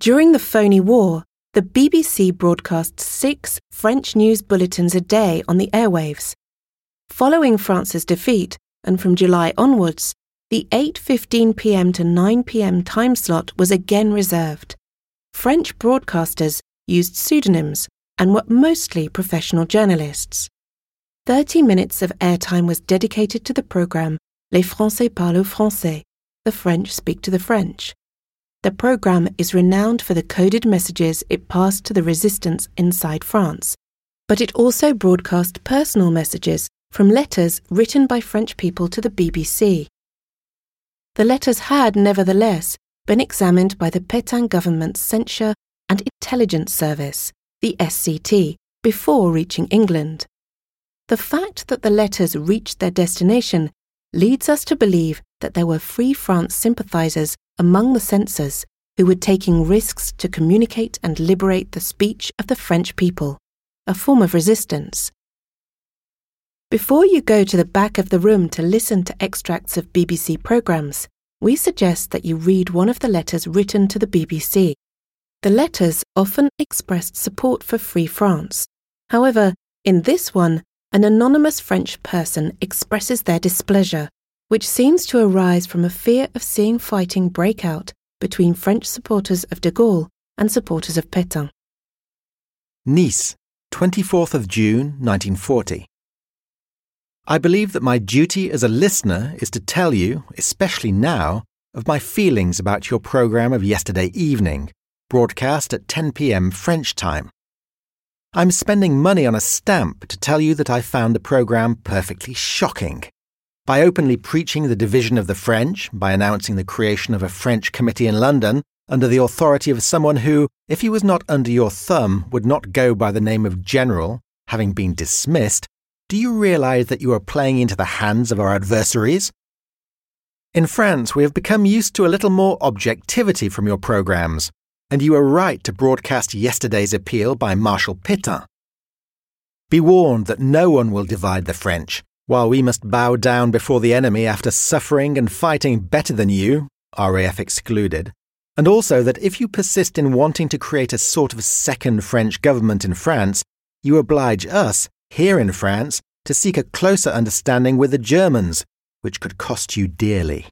During the phony war, the BBC broadcast six French news bulletins a day on the airwaves. Following France's defeat, and from July onwards, the 8:15 p.m. to 9 p.m. time slot was again reserved. French broadcasters used pseudonyms and were mostly professional journalists. 30 minutes of airtime was dedicated to the program Les Français parlent français, the French speak to the French. The program is renowned for the coded messages it passed to the resistance inside France, but it also broadcast personal messages from letters written by French people to the BBC. The letters had, nevertheless, been examined by the Pétain government's Censure and Intelligence Service, the SCT, before reaching England. The fact that the letters reached their destination leads us to believe that there were Free France sympathisers among the censors who were taking risks to communicate and liberate the speech of the French people, a form of resistance. Before you go to the back of the room to listen to extracts of BBC programmes, we suggest that you read one of the letters written to the BBC. The letters often expressed support for Free France. However, in this one, an anonymous French person expresses their displeasure, which seems to arise from a fear of seeing fighting break out between French supporters of de Gaulle and supporters of Pétain. Nice, 24th of June 1940. I believe that my duty as a listener is to tell you, especially now, of my feelings about your programme of yesterday evening, broadcast at 10 pm French time. I'm spending money on a stamp to tell you that I found the programme perfectly shocking. By openly preaching the division of the French, by announcing the creation of a French committee in London, under the authority of someone who, if he was not under your thumb, would not go by the name of General, having been dismissed, do you realize that you are playing into the hands of our adversaries? In France, we have become used to a little more objectivity from your programs, and you are right to broadcast yesterday's appeal by Marshal Pétain. Be warned that no one will divide the French, while we must bow down before the enemy after suffering and fighting better than you, RAF excluded, and also that if you persist in wanting to create a sort of second French government in France, you oblige us, here in France, to seek a closer understanding with the Germans, which could cost you dearly.